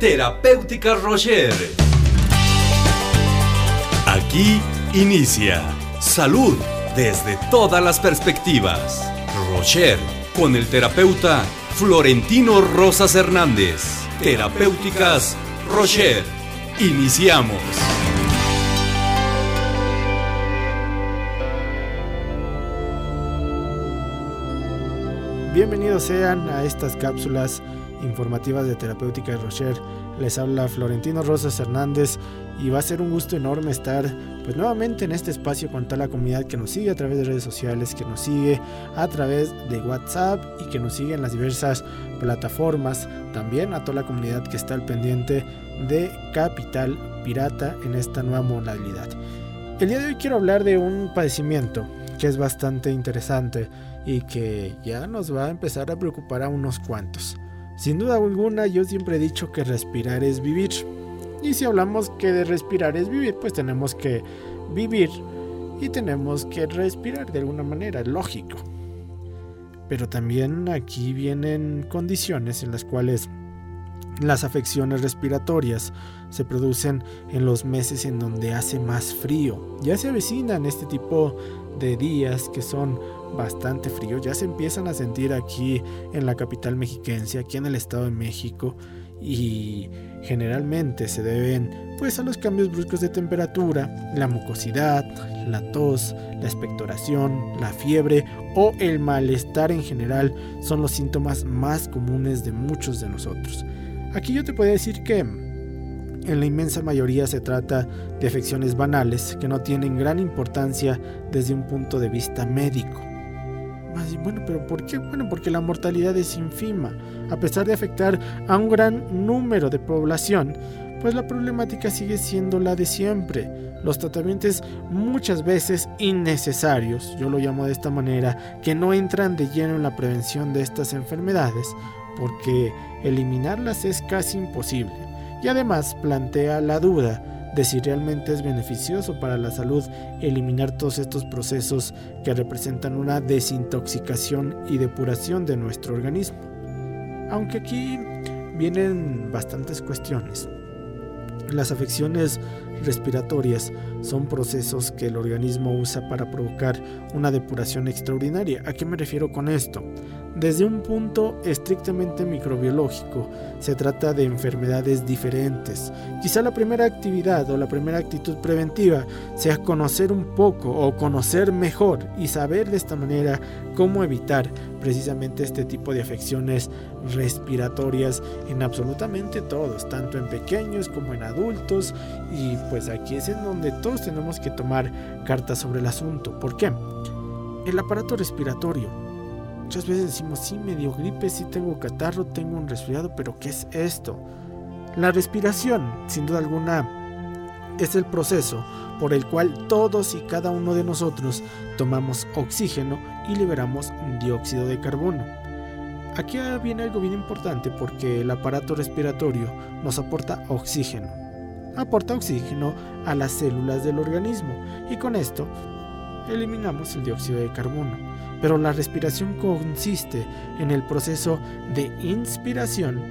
Terapéutica Rocher. Aquí inicia Salud desde todas las perspectivas. Rocher con el terapeuta Florentino Rosas Hernández. Terapéuticas Rocher. Iniciamos. Bienvenidos sean a estas cápsulas informativas de Terapéutica de Rocher. Les habla Florentino Rosas Hernández y va a ser un gusto enorme estar pues nuevamente en este espacio con toda la comunidad que nos sigue a través de redes sociales, que nos sigue a través de WhatsApp y que nos sigue en las diversas plataformas. También a toda la comunidad que está al pendiente de Capital Pirata en esta nueva modalidad. El día de hoy quiero hablar de un padecimiento que es bastante interesante y que ya nos va a empezar a preocupar a unos cuantos. Sin duda alguna, yo siempre he dicho que respirar es vivir. Y si hablamos que de respirar es vivir, pues tenemos que vivir y tenemos que respirar de alguna manera, lógico. Pero también aquí vienen condiciones en las cuales las afecciones respiratorias se producen en los meses en donde hace más frío. Ya se avecinan este tipo de días que son bastante fríos, ya se empiezan a sentir aquí en la capital mexiquense, aquí en el Estado de México y generalmente se deben pues a los cambios bruscos de temperatura, la mucosidad, la tos, la expectoración, la fiebre o el malestar en general son los síntomas más comunes de muchos de nosotros. Aquí yo te puedo decir que en la inmensa mayoría se trata de afecciones banales que no tienen gran importancia desde un punto de vista médico. Bueno, pero ¿por qué? Bueno, porque la mortalidad es infima. A pesar de afectar a un gran número de población, pues la problemática sigue siendo la de siempre. Los tratamientos muchas veces innecesarios, yo lo llamo de esta manera, que no entran de lleno en la prevención de estas enfermedades, porque eliminarlas es casi imposible. Y además plantea la duda de si realmente es beneficioso para la salud eliminar todos estos procesos que representan una desintoxicación y depuración de nuestro organismo. Aunque aquí vienen bastantes cuestiones. Las afecciones respiratorias son procesos que el organismo usa para provocar una depuración extraordinaria. ¿A qué me refiero con esto? Desde un punto estrictamente microbiológico, se trata de enfermedades diferentes. Quizá la primera actividad o la primera actitud preventiva sea conocer un poco o conocer mejor y saber de esta manera cómo evitar precisamente este tipo de afecciones respiratorias en absolutamente todos, tanto en pequeños como en adultos. Y pues aquí es en donde todos tenemos que tomar cartas sobre el asunto. ¿Por qué? El aparato respiratorio Muchas veces decimos, sí, me dio gripe, sí tengo catarro, tengo un resfriado, pero ¿qué es esto? La respiración, sin duda alguna, es el proceso por el cual todos y cada uno de nosotros tomamos oxígeno y liberamos dióxido de carbono. Aquí viene algo bien importante porque el aparato respiratorio nos aporta oxígeno. Aporta oxígeno a las células del organismo y con esto eliminamos el dióxido de carbono. Pero la respiración consiste en el proceso de inspiración,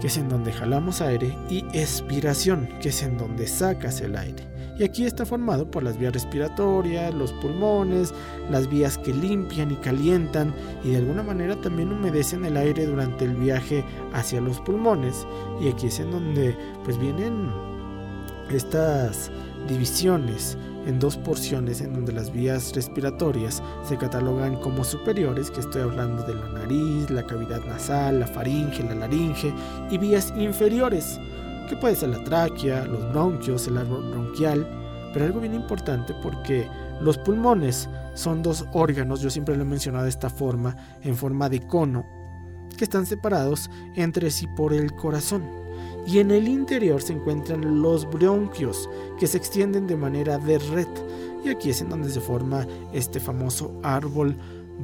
que es en donde jalamos aire, y expiración, que es en donde sacas el aire. Y aquí está formado por las vías respiratorias, los pulmones, las vías que limpian y calientan y de alguna manera también humedecen el aire durante el viaje hacia los pulmones. Y aquí es en donde pues vienen estas divisiones en dos porciones en donde las vías respiratorias se catalogan como superiores, que estoy hablando de la nariz, la cavidad nasal, la faringe, la laringe, y vías inferiores, que puede ser la tráquea, los bronquios, el árbol bronquial, pero algo bien importante porque los pulmones son dos órganos, yo siempre lo he mencionado de esta forma, en forma de cono, que están separados entre sí por el corazón y en el interior se encuentran los bronquios que se extienden de manera de red y aquí es en donde se forma este famoso árbol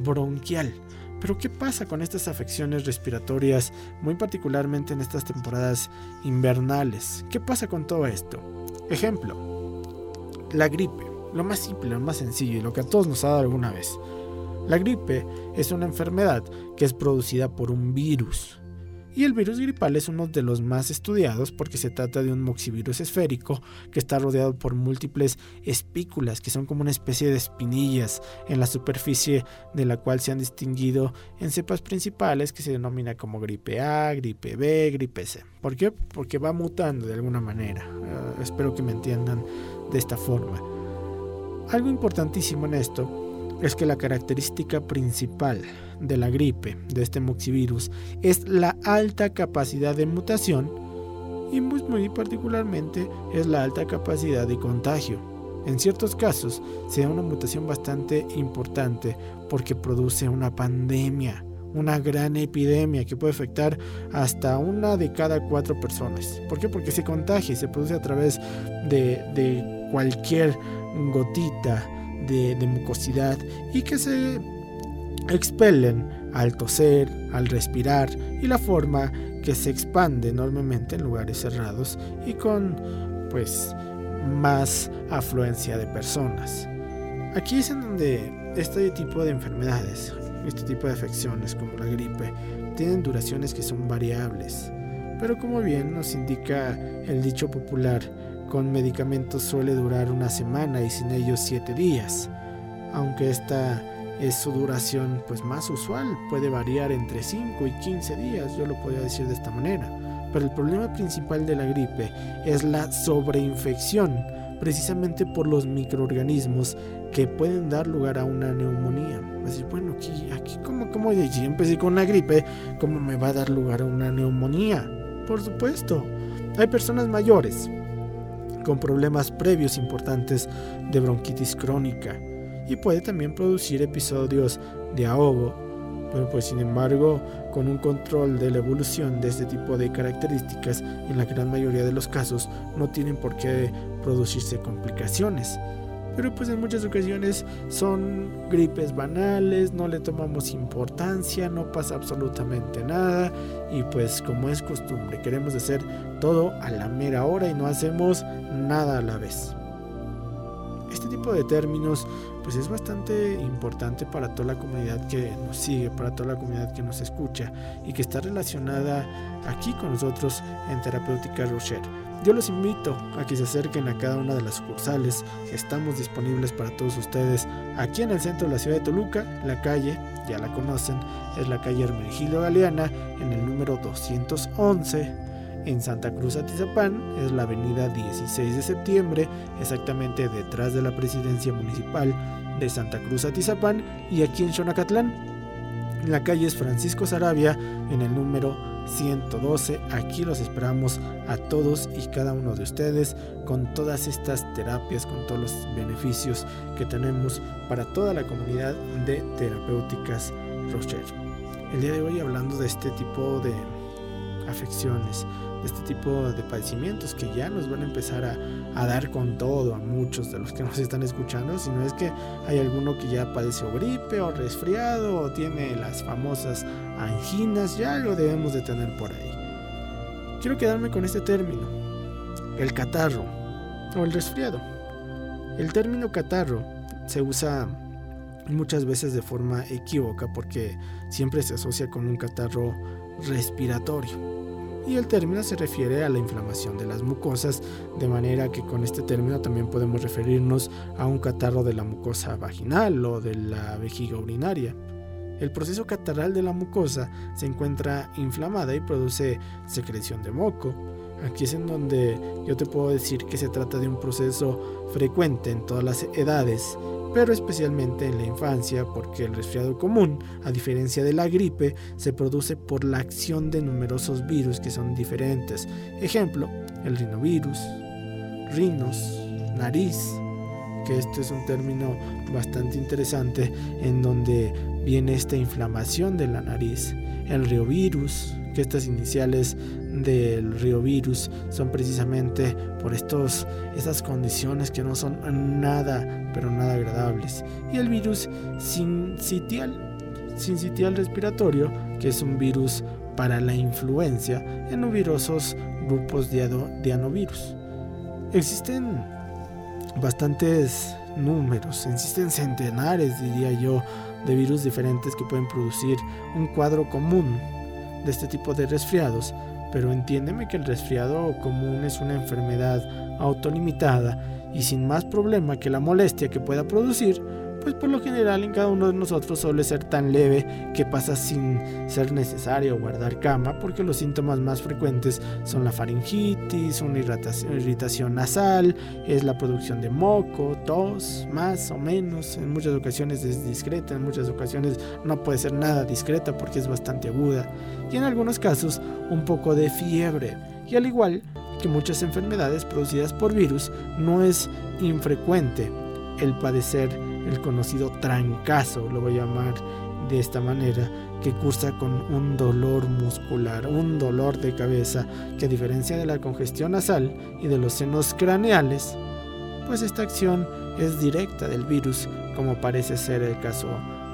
bronquial. Pero ¿qué pasa con estas afecciones respiratorias, muy particularmente en estas temporadas invernales? ¿Qué pasa con todo esto? Ejemplo, la gripe, lo más simple, lo más sencillo y lo que a todos nos ha dado alguna vez. La gripe es una enfermedad que es producida por un virus Y el virus gripal es uno de los más estudiados porque se trata de un moxivirus esférico que está rodeado por múltiples espículas que son como una especie de espinillas en la superficie de la cual se han distinguido en cepas principales que se denomina como gripe A, gripe B, gripe C. ¿Por qué? Porque va mutando de alguna manera. Uh, espero que me entiendan de esta forma. Algo importantísimo en esto es que la característica principal de la gripe, de este moxivirus, es la alta capacidad de mutación y muy, particularmente es la alta capacidad de contagio. En ciertos casos se da una mutación bastante importante porque produce una pandemia, una gran epidemia que puede afectar hasta una de cada cuatro personas. ¿Por qué? Porque se contagia y se produce a través de cualquier gotita, de, mucosidad y que se expelen al toser, al respirar y la forma que se expande enormemente en lugares cerrados y con pues más afluencia de personas. Aquí es en donde este tipo de enfermedades, este tipo de afecciones como la gripe, tienen duraciones que son variables. Pero como bien nos indica el dicho popular, con medicamentos suele durar una semana y sin ellos siete días, aunque esta es su duración pues más usual, puede variar entre 5 y 15 días, yo lo podría decir de esta manera. Pero el problema principal de la gripe es la sobreinfección, precisamente por los microorganismos que pueden dar lugar a una neumonía. Así, bueno, aquí, aquí como, como si empecé con la gripe, ¿cómo me va a dar lugar a una neumonía? Por supuesto, hay personas mayores con problemas previos importantes de bronquitis crónica y puede también producir episodios de ahogo, pero pues sin embargo con un control de la evolución de este tipo de características en la gran mayoría de los casos no tienen por qué producirse complicaciones pero pues en muchas ocasiones son gripes banales, no le tomamos importancia, no pasa absolutamente nada y pues como es costumbre queremos hacer todo a la mera hora y no hacemos nada a la vez. Este tipo de términos pues es bastante importante para toda la comunidad que nos sigue, para toda la comunidad que nos escucha y que está relacionada aquí con nosotros en Terapéutica Rocher. Yo los invito a que se acerquen a cada una de las sucursales. Estamos disponibles para todos ustedes aquí en el centro de la ciudad de Toluca. La calle, ya la conocen, es la calle Hermenegildo Galeana en el número 211. En Santa Cruz Atizapán es la avenida 16 de septiembre, exactamente detrás de la presidencia municipal de Santa Cruz Atizapán. Y aquí en Xonacatlán, la calle es Francisco Sarabia en el número 112. Aquí los esperamos a todos y cada uno de ustedes con todas estas terapias, con todos los beneficios que tenemos para toda la comunidad de terapéuticas Rocher. El día de hoy hablando de este tipo de afecciones, este tipo de padecimientos que ya nos van a empezar a, dar con todo a muchos de los que nos están escuchando, si no es que hay alguno que ya padece gripe o resfriado o tiene las famosas anginas, ya lo debemos de tener por ahí. Quiero quedarme con este término, el catarro o el resfriado. El término catarro se usa muchas veces de forma equívoca porque siempre se asocia con un catarro respiratorio y el término se refiere a la inflamación de las mucosas, de manera que con este término también podemos referirnos a un catarro de la mucosa vaginal o de la vejiga urinaria. El proceso catarral de la mucosa se encuentra inflamada y produce secreción de moco. Aquí es en donde yo te puedo decir que se trata de un proceso frecuente en todas las edades pero especialmente en la infancia porque el resfriado común, a diferencia de la gripe, se produce por la acción de numerosos virus que son diferentes. Ejemplo, el rinovirus, rinos, nariz, que este es un término bastante interesante en donde viene esta inflamación de la nariz, el riovirus, que estas iniciales del riovirus son precisamente por estos, estas condiciones que no son nada, pero nada agradables. Y el virus sincitial, sincitial respiratorio, que es un virus para la influencia en numerosos grupos de adenovirus. Existen bastantes números, existen centenares, diría yo, de virus diferentes que pueden producir un cuadro común de este tipo de resfriados, pero entiéndeme que el resfriado común es una enfermedad autolimitada y sin más problema que la molestia que pueda producir, pues por lo general en cada uno de nosotros suele ser tan leve que pasa sin ser necesario guardar cama porque los síntomas más frecuentes son la faringitis, una irritación, nasal, es la producción de moco, tos, más o menos, en muchas ocasiones es discreta, en muchas ocasiones no puede ser nada discreta porque es bastante aguda. Y en algunos casos un poco de fiebre. Y al igual que muchas enfermedades producidas por virus no es infrecuente el padecer el conocido trancazo, lo voy a llamar de esta manera, que cursa con un dolor muscular, un dolor de cabeza, que a diferencia de la congestión nasal y de los senos craneales, pues esta acción es directa del virus, como parece ser el caso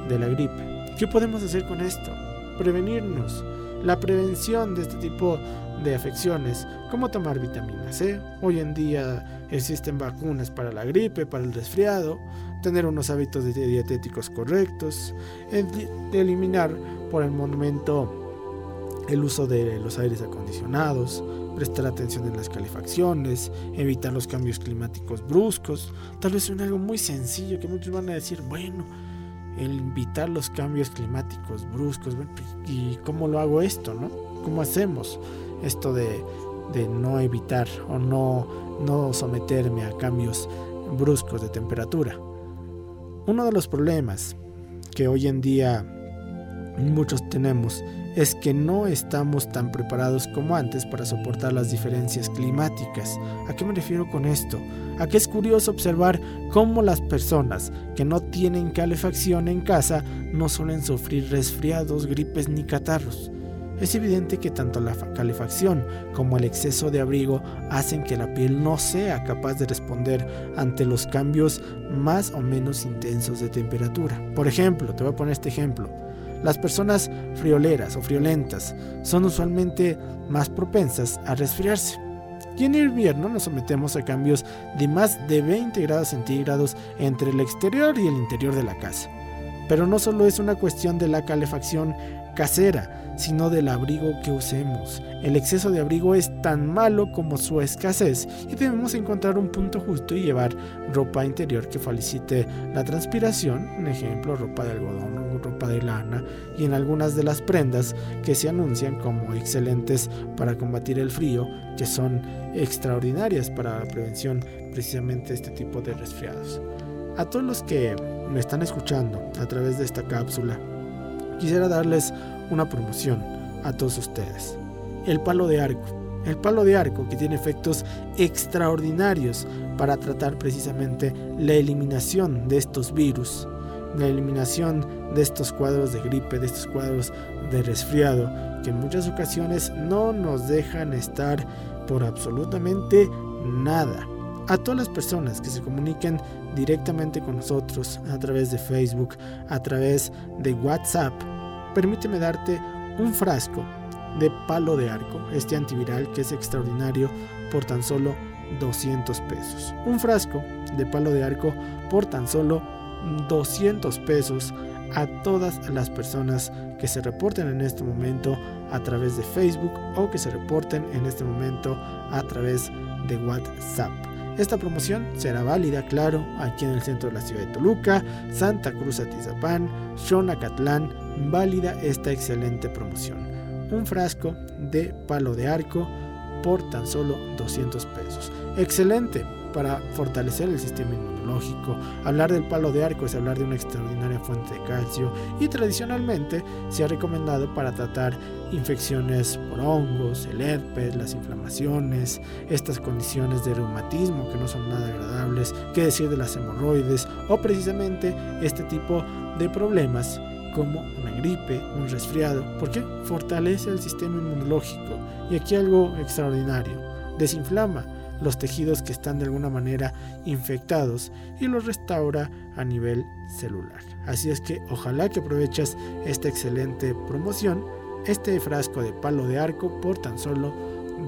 de la gripe. ¿Qué podemos hacer con esto? Prevenirnos. La prevención de este tipo de afecciones, como tomar vitamina C. Hoy en día existen vacunas para la gripe, para el resfriado, tener unos hábitos dietéticos correctos, eliminar por el momento el uso de los aires acondicionados, prestar atención en las calefacciones, evitar los cambios climáticos bruscos. Tal vez suene algo muy sencillo que muchos van a decir, bueno, el evitar los cambios climáticos bruscos, ¿y cómo lo hago esto, no? ¿Cómo hacemos esto de, de no evitar o no, no someterme a cambios bruscos de temperatura? Uno de los problemas que hoy en día muchos tenemos es que no estamos tan preparados como antes para soportar las diferencias climáticas. ¿A qué me refiero con esto? A que es curioso observar cómo las personas que no tienen calefacción en casa no suelen sufrir resfriados, gripes ni catarros. Es evidente que tanto la calefacción como el exceso de abrigo hacen que la piel no sea capaz de responder ante los cambios más o menos intensos de temperatura. Por ejemplo, te voy a poner este ejemplo. Las personas frioleras o friolentas son usualmente más propensas a resfriarse. Y en invierno nos sometemos a cambios de más de 20 grados centígrados entre el exterior y el interior de la casa. Pero no solo es una cuestión de la calefacción casera, sino del abrigo que usemos. El exceso de abrigo es tan malo como su escasez y debemos encontrar un punto justo y llevar ropa interior que felicite la transpiración, un ejemplo, ropa de algodón ropa de lana, y en algunas de las prendas que se anuncian como excelentes para combatir el frío, que son extraordinarias para la prevención precisamente este tipo de resfriados. A todos los que me están escuchando a través de esta cápsula, quisiera darles una promoción a todos ustedes. El palo de arco. El palo de arco que tiene efectos extraordinarios para tratar precisamente la eliminación de estos virus, la eliminación de estos cuadros de gripe, de estos cuadros de resfriado, que en muchas ocasiones no nos dejan estar por absolutamente nada. A todas las personas que se comuniquen directamente con nosotros a través de Facebook, a través de WhatsApp, permíteme darte un frasco de palo de arco, este antiviral que es extraordinario por tan solo 200 pesos. Un frasco de palo de arco por tan solo 200 pesos a todas las personas que se reporten en este momento a través de Facebook o que se reporten en este momento a través de WhatsApp. Esta promoción será válida, claro, aquí en el centro de la ciudad de Toluca, Santa Cruz Atizapán, Xonacatlán, válida esta excelente promoción. Un frasco de palo de arco por tan solo 200 pesos. Excelente para fortalecer el sistema Hablar del palo de arco es hablar de una extraordinaria fuente de calcio y tradicionalmente se ha recomendado para tratar infecciones por hongos, el herpes, las inflamaciones, estas condiciones de reumatismo que no son nada agradables, qué decir de las hemorroides o precisamente este tipo de problemas como una gripe, un resfriado, porque fortalece el sistema inmunológico. Y aquí algo extraordinario, desinflama los tejidos que están de alguna manera infectados y los restaura a nivel celular. Así es que ojalá que aproveches esta excelente promoción, este frasco de palo de arco por tan solo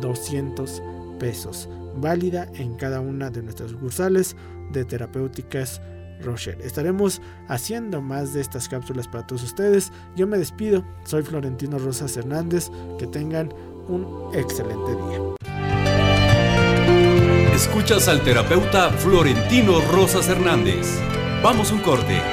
200 pesos, válida en cada una de nuestras sucursales de terapéuticas Rocher. Estaremos haciendo más de estas cápsulas para todos ustedes. Yo me despido, soy Florentino Rosas Hernández, que tengan un excelente día. Escuchas al terapeuta Florentino Rosas Hernández. Vamos un corte.